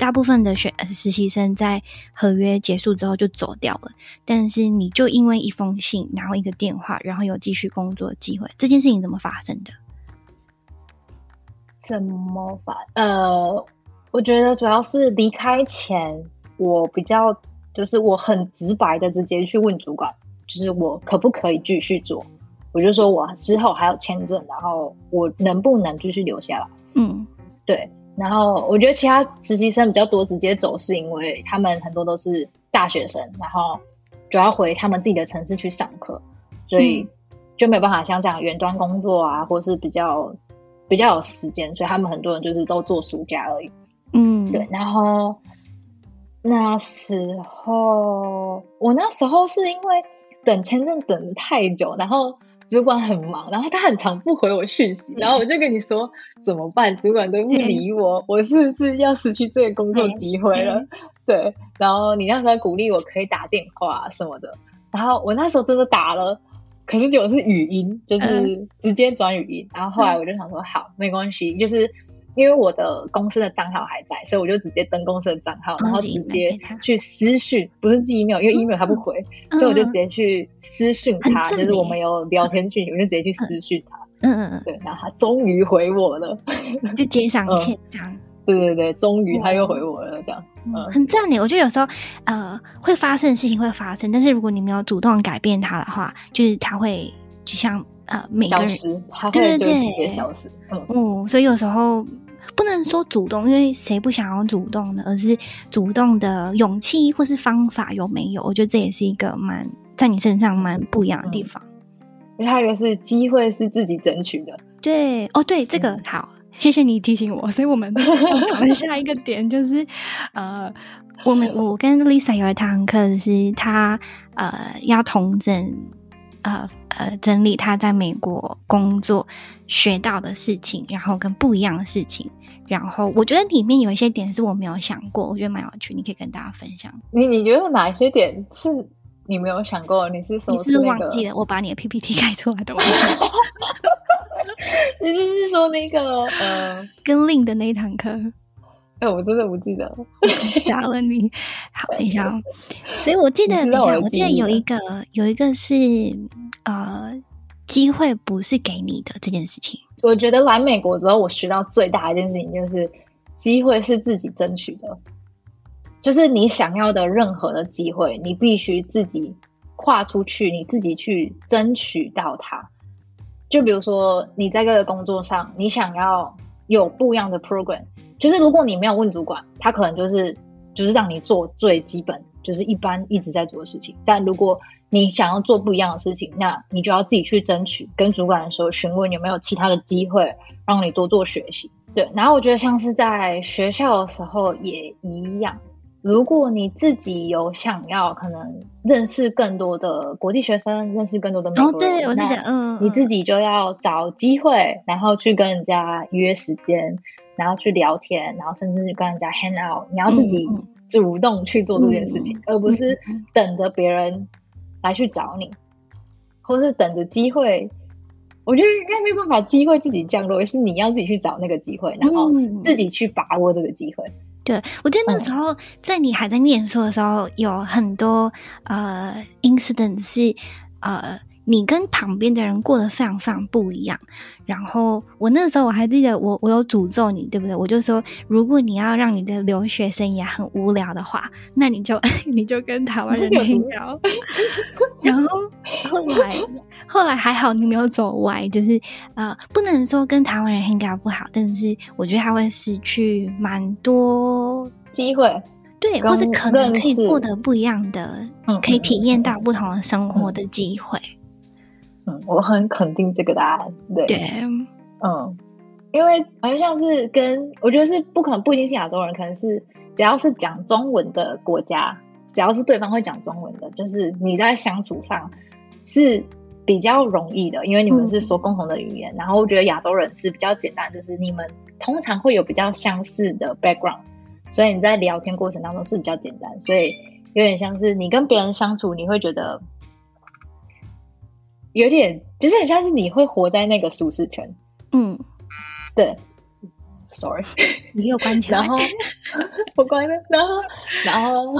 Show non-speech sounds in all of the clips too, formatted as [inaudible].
大部分的学实习生在合约结束之后就走掉了，但是你就因为一封信，然后一个电话，然后有继续工作的机会，这件事情怎么发生的？怎么发？呃，我觉得主要是离开前，我比较就是我很直白的直接去问主管，就是我可不可以继续做？我就说我之后还有签证，然后我能不能继续留下来？嗯，对。然后我觉得其他实习生比较多直接走，是因为他们很多都是大学生，然后主要回他们自己的城市去上课，所以就没有办法像这样远端工作啊，或是比较比较有时间，所以他们很多人就是都做暑假而已。嗯，对。然后那时候我那时候是因为等签证等得太久，然后。主管很忙，然后他很常不回我讯息，然后我就跟你说怎么办？主管都不理我，我是不是要失去这个工作机会了？对，然后你那时候鼓励我可以打电话什么的，然后我那时候真的打了，可是结果是语音，就是直接转语音，然后后来我就想说好，没关系，就是。因为我的公司的账号还在，所以我就直接登公司的账号，然后直接去私讯，不是寄 email，因为 email 他不回，嗯、所以我就直接去私讯他，就是我们有聊天讯息，我就直接去私讯他。嗯嗯嗯，对，然后他终于回我了，[laughs] 就接上线这样。对对对，终于他又回我了，这样。嗯，很赞你。我觉得有时候呃会发生的事情会发生，但是如果你没有主动改变它的话，就是他会就像呃每个人消失，他会就直接消失。嗯嗯，所以有时候。不能说主动，因为谁不想要主动的，而是主动的勇气或是方法有没有？我觉得这也是一个蛮在你身上蛮不一样的地方。还有一个是机会是自己争取的。对，哦，对，这个好，谢谢你提醒我。所以我们讲的下一个点就是，呃，我们我跟 Lisa 有一堂课是她呃要统整。呃呃，整理他在美国工作学到的事情，然后跟不一样的事情，然后我觉得里面有一些点是我没有想过，我觉得蛮有趣，你可以跟大家分享。你你觉得哪一些点是你没有想过？你是你是忘记了？我把你的 PPT 开 [laughs] 出来的。[laughs] 你就是说那个呃，跟 Lin 的那一堂课。哎，我真的不记得，[laughs] 吓了你。好，等一下哦。所以我记得，等一下，我记得有一个，有一个是呃，机会不是给你的这件事情。我觉得来美国之后，我学到最大一件事情就是，机会是自己争取的。就是你想要的任何的机会，你必须自己跨出去，你自己去争取到它。就比如说，你在这个工作上，你想要有不一样的 program。就是如果你没有问主管，他可能就是就是让你做最基本，就是一般一直在做的事情。但如果你想要做不一样的事情，那你就要自己去争取，跟主管的时候询问有没有其他的机会让你多做学习。对，然后我觉得像是在学校的时候也一样。如果你自己有想要可能认识更多的国际学生，认识更多的美国人，哦，对，我记得，嗯，你自己就要找机会，然后去跟人家约时间。然后去聊天，然后甚至去跟人家 hang out，你要自己主动去做这件事情，嗯、而不是等着别人来去找你，嗯、或是等着机会。我觉得应该没有办法，机会自己降落，而是你要自己去找那个机会，然后自己去把握这个机会。对，我记得那时候在你还在念书的时候，有很多呃 incident 是呃。你跟旁边的人过得非常非常不一样，然后我那时候我还记得我我有诅咒你，对不对？我就说，如果你要让你的留学生涯很无聊的话，那你就 [laughs] 你就跟台湾人聊聊。[laughs] 然后后来后来还好你没有走歪，就是呃不能说跟台湾人 hang out 不好，但是我觉得他会失去蛮多机会，对，或是可能可以获得不一样的，嗯，可以体验到不同的生活的机会。嗯，我很肯定这个答案。对，对嗯，因为好像像是跟我觉得是不可能，不一定是亚洲人，可能是只要是讲中文的国家，只要是对方会讲中文的，就是你在相处上是比较容易的，因为你们是说共同的语言。嗯、然后我觉得亚洲人是比较简单，就是你们通常会有比较相似的 background，所以你在聊天过程当中是比较简单，所以有点像是你跟别人相处，你会觉得。有点，就是很像是你会活在那个舒适圈，嗯，对，，sorry，[laughs] 你给我关起来。然后 [laughs] 我关了，然后然后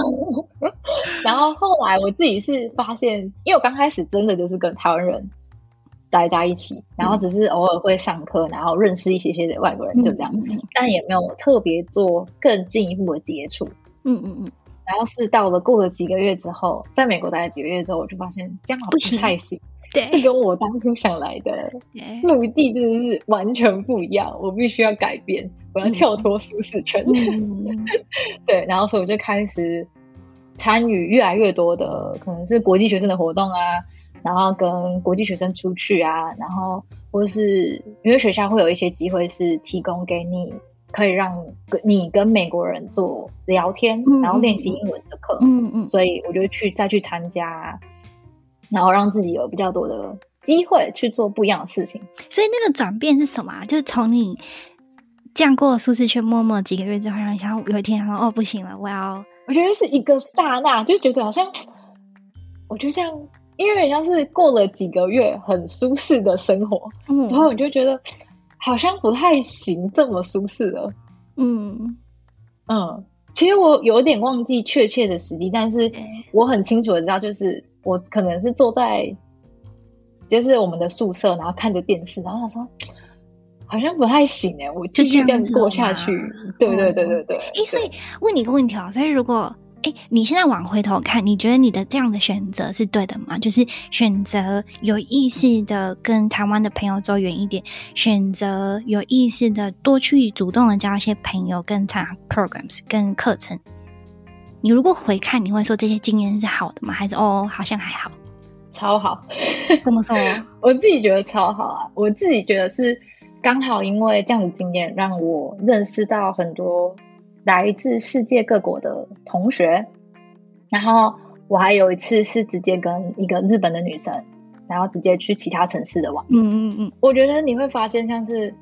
然后后来我自己是发现，因为我刚开始真的就是跟台湾人待在一起，然后只是偶尔会上课，然后认识一些些的外国人，就这样，嗯、但也没有特别做更进一步的接触。嗯嗯嗯。然后是到了过了几个月之后，在美国待了几个月之后，我就发现这样好不太行。对，这跟我当初想来的 [laughs] 目的真的是完全不一样。我必须要改变，我要跳脱舒适圈。嗯、[laughs] 对，然后所以我就开始参与越来越多的，可能是国际学生的活动啊，然后跟国际学生出去啊，然后或是因为学校会有一些机会是提供给你，可以让你跟美国人做聊天，嗯、然后练习英文的课。嗯嗯，所以我就去再去参加。然后让自己有比较多的机会去做不一样的事情，所以那个转变是什么？就是从你这样过舒适圈，默默几个月之后，然后想有一天想说哦，不行了，我要……我觉得是一个刹那，就觉得好像，我就像，因为人家是过了几个月很舒适的生活，嗯，之后我就觉得好像不太行这么舒适了，嗯。嗯，其实我有点忘记确切的时机，但是我很清楚的知道就是。我可能是坐在，就是我们的宿舍，然后看着电视，然后想说，好像不太行哎，我继续这样子过下去，对对对对对。哎、欸，所以问你一个问题啊，所以如果哎、欸，你现在往回头看，你觉得你的这样的选择是对的吗？就是选择有意识的跟台湾的朋友走远一点，选择有意识的多去主动的交一些朋友，跟参加 programs 跟课程。你如果回看，你会说这些经验是好的吗？还是哦，好像还好，超好？怎么说？[laughs] 我自己觉得超好啊！我自己觉得是刚好因为这样的经验，让我认识到很多来自世界各国的同学。然后我还有一次是直接跟一个日本的女生，然后直接去其他城市的玩。嗯嗯嗯。我觉得你会发现，像是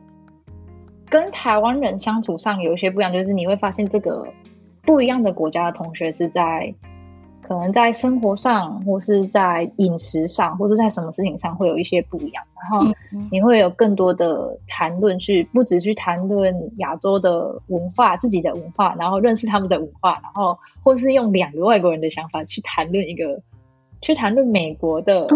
跟台湾人相处上有一些不一样，就是你会发现这个。不一样的国家的同学是在可能在生活上，或是在饮食上，或是在什么事情上会有一些不一样。然后你会有更多的谈论，去不只去谈论亚洲的文化、自己的文化，然后认识他们的文化，然后或是用两个外国人的想法去谈论一个，去谈论美国的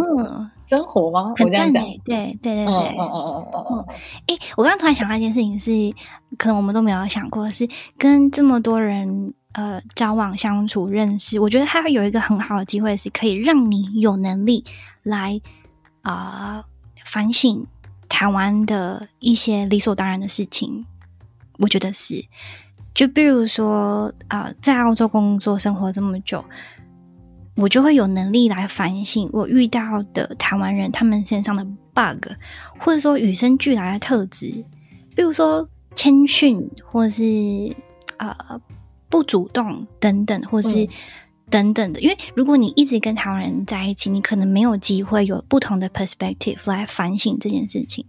生活吗？嗯、我这样讲，对对对对，嗯嗯嗯嗯嗯嗯。哎，我刚刚突然想到一件事情是，可能我们都没有想过，是跟这么多人。呃，交往、相处、认识，我觉得它会有一个很好的机会，是可以让你有能力来啊、反省台湾的一些理所当然的事情。我觉得是，就比如说啊、在澳洲工作生活这么久，我就会有能力来反省我遇到的台湾人他们身上的 bug，或者说与生俱来的特质，比如说谦逊，或者是啊。不主动等等，或是等等的，嗯、因为如果你一直跟台湾人在一起，你可能没有机会有不同的 perspective 来反省这件事情。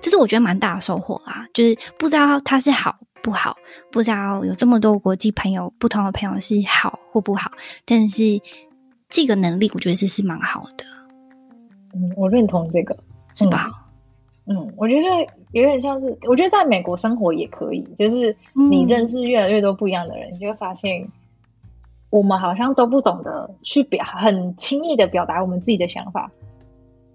这是我觉得蛮大的收获啦，就是不知道他是好不好，不知道有这么多国际朋友，不同的朋友是好或不好，但是这个能力我觉得是是蛮好的。嗯，我认同这个，是吧？嗯，嗯，我觉得。有点像是，我觉得在美国生活也可以，就是你认识越来越多不一样的人，嗯、你就会发现，我们好像都不懂得去表，很轻易的表达我们自己的想法，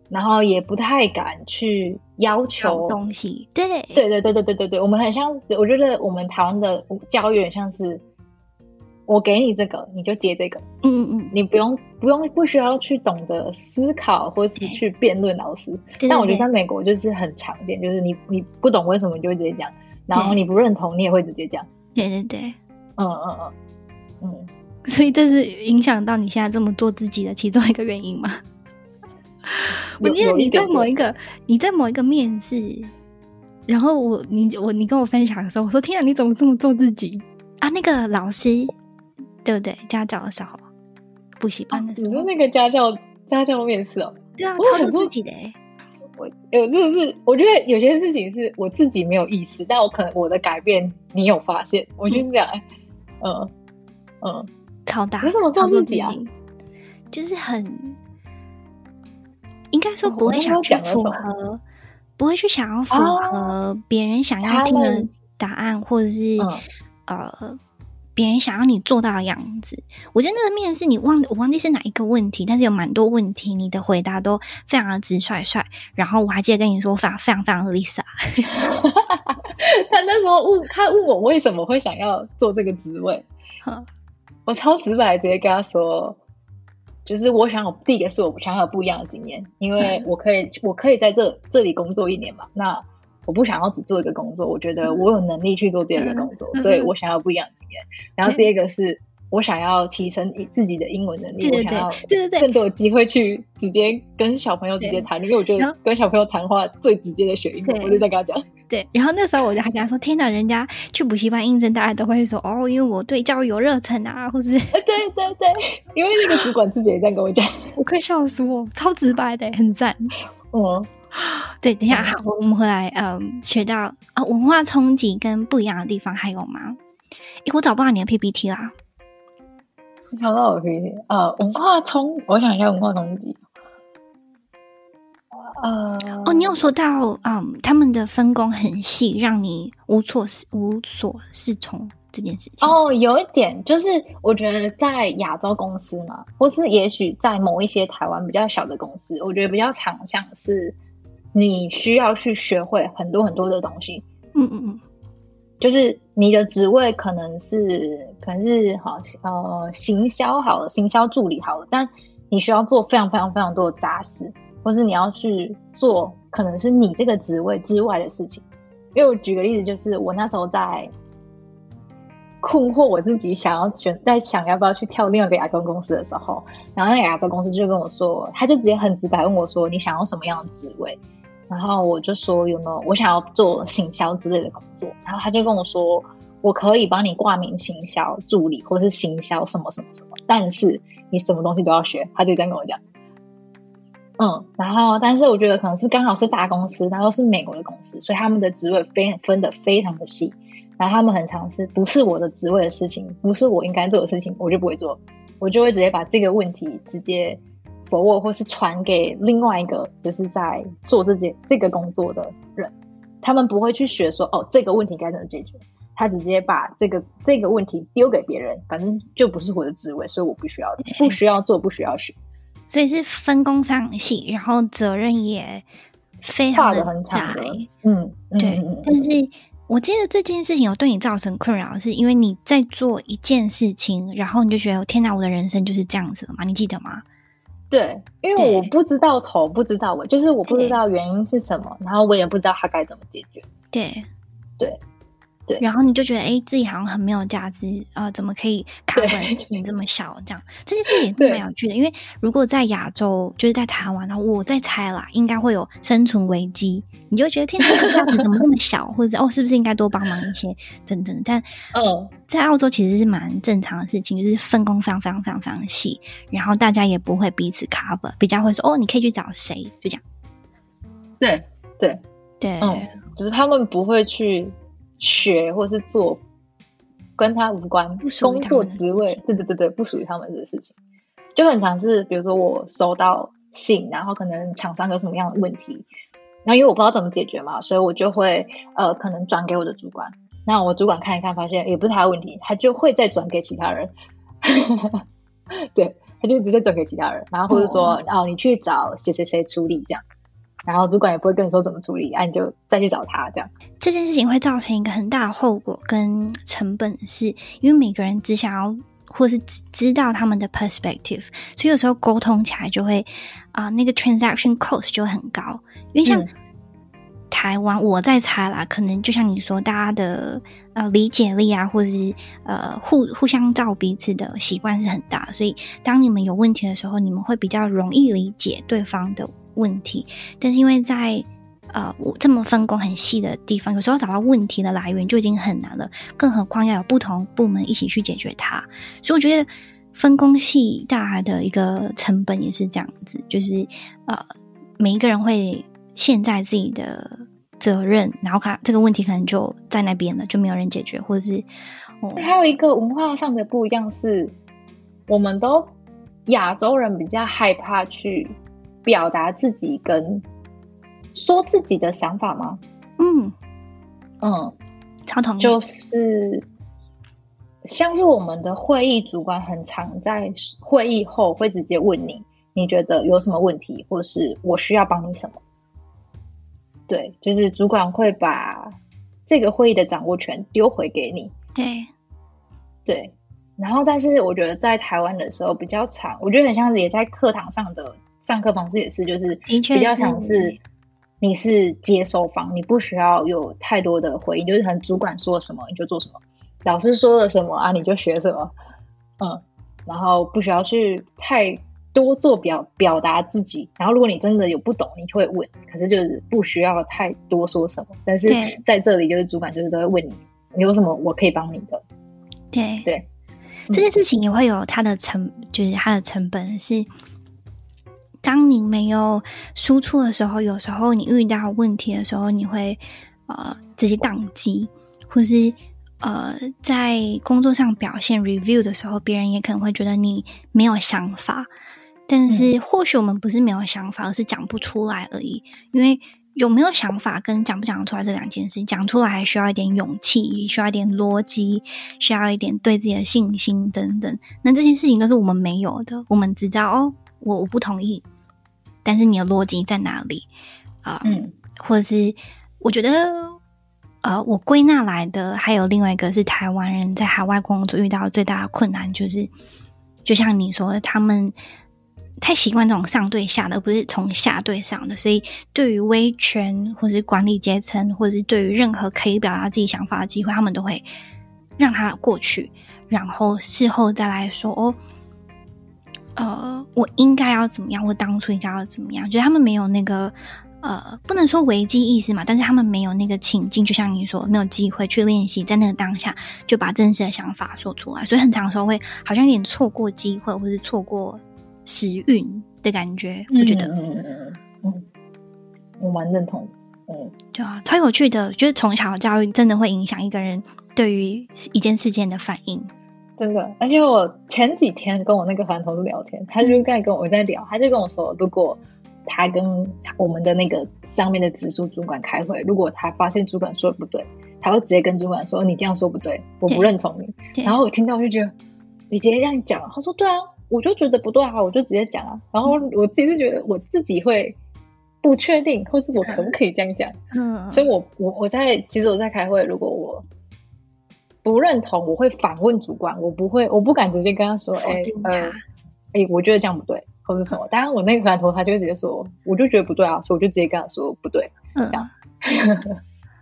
然后也不太敢去要求东西。对，对对对对对对对，我们很像，我觉得我们台湾的教育很像是。我给你这个，你就接这个。嗯嗯嗯，你不用不用不需要去懂得思考，或是去辩论老师。但我觉得在美国就是很常见，就是你你不懂为什么，你就会直接讲，然后你不认同，你也会直接讲。对对对，嗯嗯嗯嗯。[laughs] 所以这是影响到你现在这么做自己的其中一个原因吗？[laughs] 我记得你在某一个你在某一个面试，然后我你我你跟我分享的时候，我说天啊，你怎么这么做自己啊？那个老师。对不对？家教的时候，补习班的时候，你说那个家教家教面试哦？对啊，超出自己的哎。我有就是，我觉得有些事情是我自己没有意识，但我可能我的改变你有发现，我就是这样。嗯嗯，超大，为什么做自己啊？就是很，应该说不会想去符合，不会去想要符合别人想要听的。答案，或者是、嗯、呃。别人想要你做到的样子，我觉得那个面试你忘我忘记是哪一个问题，但是有蛮多问题，你的回答都非常的直率率。然后我还记得跟你说，非常非常非常的 Lisa。[laughs] 他那时候问他问我为什么会想要做这个职位，我超直白直接跟他说，就是我想有第一个是我想要有不一样的经验，因为我可以我可以在这这里工作一年嘛，那。我不想要只做一个工作，我觉得我有能力去做第二个工作，嗯、所以我想要不一样的经验。嗯、然后第二个是我想要提升自己的英文能力，对对对，对对对，更多的机会去直接跟小朋友直接谈，对因为我觉得跟小朋友谈话最直接的学英文，我就在跟他讲。对，然后那时候我就还跟他说：“天哪，人家去补习班应征，大家都会说哦，因为我对教育有热忱啊，或者是……对对对，因为那个主管自己也在跟我讲，[laughs] 我快笑死我，超直白的，很赞。嗯。” [laughs] 对，等一下，好，我们回来，嗯，学到啊、哦，文化冲击跟不一样的地方还有吗？诶，我找不到你的 PPT 啦。找到我 PPT，呃，文化冲，我想一下文化冲击。呃，哦，你有说到，嗯，他们的分工很细，让你无所无所适从这件事情。哦，有一点就是，我觉得在亚洲公司嘛，或是也许在某一些台湾比较小的公司，我觉得比较常像是。你需要去学会很多很多的东西，嗯嗯嗯，就是你的职位可能是可能是好呃行销好了，行销助理好了，但你需要做非常非常非常多的杂事，或是你要去做可能是你这个职位之外的事情。因为我举个例子，就是我那时候在困惑我自己，想要选在想要不要去跳另外一个亚洲公司的时候，然后那个亚洲公司就跟我说，他就直接很直白问我说：“你想要什么样的职位？”然后我就说有没有我想要做行销之类的工作，然后他就跟我说，我可以帮你挂名行销助理，或是行销什么什么什么，但是你什么东西都要学。他就这样跟我讲。嗯，然后但是我觉得可能是刚好是大公司，然后是美国的公司，所以他们的职位非分得非常的细，然后他们很常是不是我的职位的事情，不是我应该做的事情，我就不会做，我就会直接把这个问题直接。或或是传给另外一个就是在做这件这个工作的人，他们不会去学说哦，这个问题该怎么解决，他直接把这个这个问题丢给别人，反正就不是我的职位，所以我不需要 [laughs] 不需要做，不需要学，所以是分工非常细，然后责任也非常的窄，嗯，对。嗯、但是我记得这件事情有对你造成困扰，是因为你在做一件事情，然后你就觉得天哪，我的人生就是这样子了吗？你记得吗？对，因为我不知道头，不知道尾，就是我不知道原因是什么，然后我也不知道他该怎么解决。对，对。对，然后你就觉得，哎，自己好像很没有价值啊、呃？怎么可以卡本你这么小？这样 [laughs] 这件事也是蛮有趣的。因为如果在亚洲，就是在台湾，然后我在猜啦，应该会有生存危机。你就觉得，天哪，价值怎么这么小？[laughs] 或者哦，是不是应该多帮忙一些？等等。但嗯，在澳洲其实是蛮正常的事情，就是分工非常非常非常非常细，然后大家也不会彼此 cover，比较会说，哦，你可以去找谁？就这样。对对对，嗯，就是他们不会去。学或是做跟他无关工作职位，对对对对，不属于他们的事情，就很常是，比如说我收到信，然后可能厂商有什么样的问题，然后因为我不知道怎么解决嘛，所以我就会呃可能转给我的主管，那我主管看一看，发现也不是他的问题，他就会再转给其他人，[laughs] 对，他就直接转给其他人，然后或者说哦，哦你去找谁谁谁处理这样。然后主管也不会跟你说怎么处理，啊，你就再去找他这样。这件事情会造成一个很大的后果跟成本是，是因为每个人只想要或是只知道他们的 perspective，所以有时候沟通起来就会啊、呃，那个 transaction cost 就很高。因为像台湾，我在猜啦，可能就像你说，大家的呃理解力啊，或者是呃互互相照彼此的习惯是很大，所以当你们有问题的时候，你们会比较容易理解对方的。问题，但是因为在呃我这么分工很细的地方，有时候找到问题的来源就已经很难了，更何况要有不同部门一起去解决它。所以我觉得分工细大的一个成本也是这样子，就是呃每一个人会陷在自己的责任，然后看这个问题可能就在那边了，就没有人解决，或者是哦，还有一个文化上的不一样是，我们都亚洲人比较害怕去。表达自己跟说自己的想法吗？嗯嗯，超同意。就是像是我们的会议主管，很常在会议后会直接问你，你觉得有什么问题，或是我需要帮你什么？对，就是主管会把这个会议的掌握权丢回给你。对，对。然后，但是我觉得在台湾的时候比较长，我觉得很像是也在课堂上的上课方式也是，就是比较像是你是接收方，你不需要有太多的回应，就是很主管说什么你就做什么，老师说了什么啊你就学什么，嗯，然后不需要去太多做表表达自己。然后如果你真的有不懂，你就会问，可是就是不需要太多说什么。但是在这里，就是主管就是都会问你，你有什么我可以帮你的？对对。这件事情也会有它的成，就是它的成本是，当你没有输出的时候，有时候你遇到问题的时候，你会呃直接宕机，或是呃在工作上表现 review 的时候，别人也可能会觉得你没有想法，但是或许我们不是没有想法，而是讲不出来而已，因为。有没有想法跟讲不讲得出来这两件事，讲出来还需要一点勇气，需要一点逻辑，需要一点对自己的信心等等。那这些事情都是我们没有的。我们只知道哦，我我不同意，但是你的逻辑在哪里啊？呃、嗯，或者是我觉得，呃，我归纳来的还有另外一个是台湾人在海外工作遇到最大的困难，就是就像你说的，他们。太习惯这种上对下的，而不是从下对上的，所以对于威权或是管理阶层，或者是对于任何可以表达自己想法的机会，他们都会让他过去，然后事后再来说哦，呃，我应该要怎么样，我当初应该要怎么样？觉得他们没有那个呃，不能说危机意识嘛，但是他们没有那个情境，就像你说，没有机会去练习，在那个当下就把真实的想法说出来，所以很长时候会好像有点错过机会，或是错过。时运的感觉，我觉得，嗯嗯嗯嗯，我蛮认同，嗯，对啊，超有趣的，就是从小教育真的会影响一个人对于一件事件的反应，真的。而且我前几天跟我那个团同事聊天，他就在跟我在聊，他就跟我说，如果他跟我们的那个上面的直属主管开会，如果他发现主管说的不对，他会直接跟主管说：“你这样说不对，我不认同你。”然后我听到我就觉得，你直接这样讲，他说：“对啊。”我就觉得不对啊，我就直接讲啊。然后我自己是觉得我自己会不确定，或是我可不可以这样讲？嗯，所以我我我在其实我在开会，如果我不认同，我会反问主管，我不会，我不敢直接跟他说，哎呃，哎，我觉得这样不对，或者什么。当然，我那个团头他就会直接说，我就觉得不对啊，所以我就直接跟他说不对，嗯，这样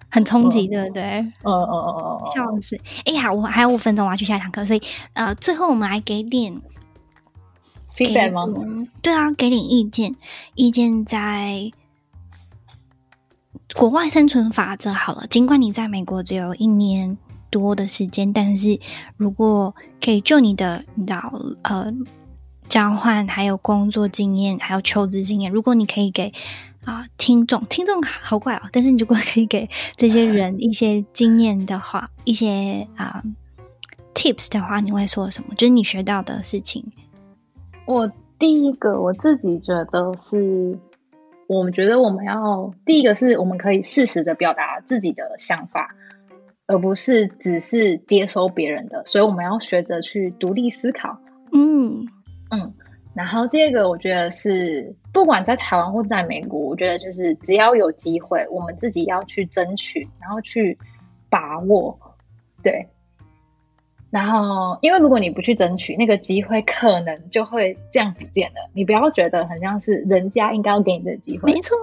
很冲击，对不对？嗯嗯嗯嗯嗯，笑死！哎呀，我还有五分钟我要去下一堂课，所以呃，最后我们来给点。feedback 吗？对啊，给点意见。意见在国外生存法则好了。尽管你在美国只有一年多的时间，但是如果可以就你的你的呃交换，还有工作经验，还有求职经验，如果你可以给啊、呃、听众，听众好怪哦。但是你如果可以给这些人一些经验的话，一些啊、tips 的话，你会说什么？就是你学到的事情。我第一个，我自己觉得是，我们觉得我们要第一个是我们可以适时的表达自己的想法，而不是只是接收别人的，所以我们要学着去独立思考。嗯嗯，然后第二个，我觉得是不管在台湾或在美国，我觉得就是只要有机会，我们自己要去争取，然后去把握，对。然后，因为如果你不去争取那个机会，可能就会这样不见了。你不要觉得很像是人家应该要给你的机会，没错，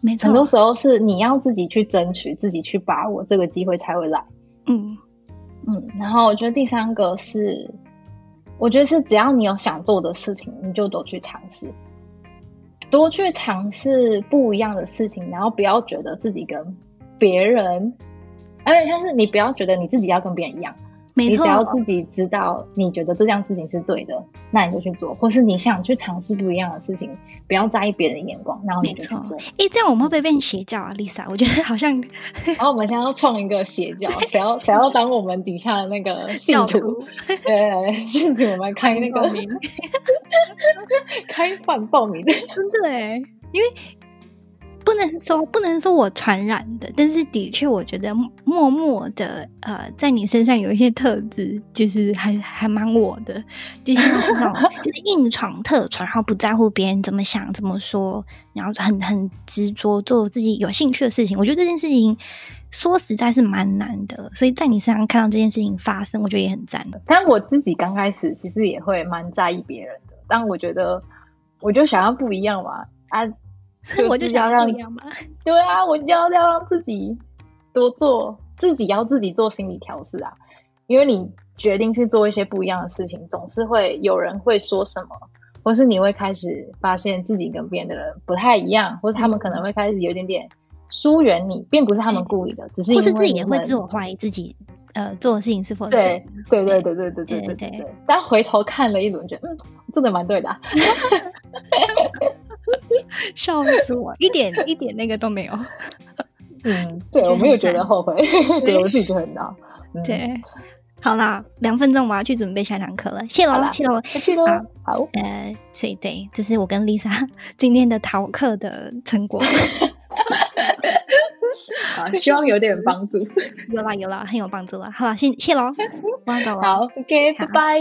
没错。很多时候是你要自己去争取，自己去把握这个机会才会来。嗯嗯。然后我觉得第三个是，我觉得是只要你有想做的事情，你就多去尝试，多去尝试不一样的事情，然后不要觉得自己跟别人，而且像是你不要觉得你自己要跟别人一样。你只要自己知道，你觉得这件事情是对的，那你就去做；或是你想去尝试不一样的事情，不要在意别人的眼光，然后你就去做。哎，这样我们会不会变邪教啊，Lisa？我觉得好像。[laughs] 然后我们现在要创一个邪教，想要谁要当我们底下的那个 [laughs] 信徒？徒对，信徒我们开那个名，[laughs] 开放报名，真的哎，因为不能说不能说我传染的，但是的确，我觉得默默的呃，在你身上有一些特质，就是还还蛮我的，就是那种就是硬闯特闯，然后不在乎别人怎么想怎么说，然后很很执着做自己有兴趣的事情。我觉得这件事情说实在是蛮难的，所以在你身上看到这件事情发生，我觉得也很赞的。但我自己刚开始其实也会蛮在意别人的，但我觉得我就想要不一样嘛啊。[laughs] 我就想让你 [laughs] 对啊，我就要要让自己多做，自己要自己做心理调试啊。因为你决定去做一些不一样的事情，总是会有人会说什么，或是你会开始发现自己跟别人的人不太一样，或是他们可能会开始有一点点疏远你，并不是他们故意的，只是自己也会自我怀疑自己呃做的事情是否对，对对对对对对对对对。但回头看了一轮，觉得嗯，做的蛮对的啊。[laughs] [laughs] 笑死我，一点一点那个都没有。嗯，[laughs] 对，我没有觉得后悔，[laughs] 对，我自己就很闹。嗯、对，好啦，两分钟我要去准备下堂课了，谢喽，谢喽，去喽。好，呃，所以对，这是我跟 Lisa 今天的逃课的成果。好，希望有点帮助。有啦有啦，很有帮助啦。好了，谢谢喽，我要走了。好，OK，拜拜。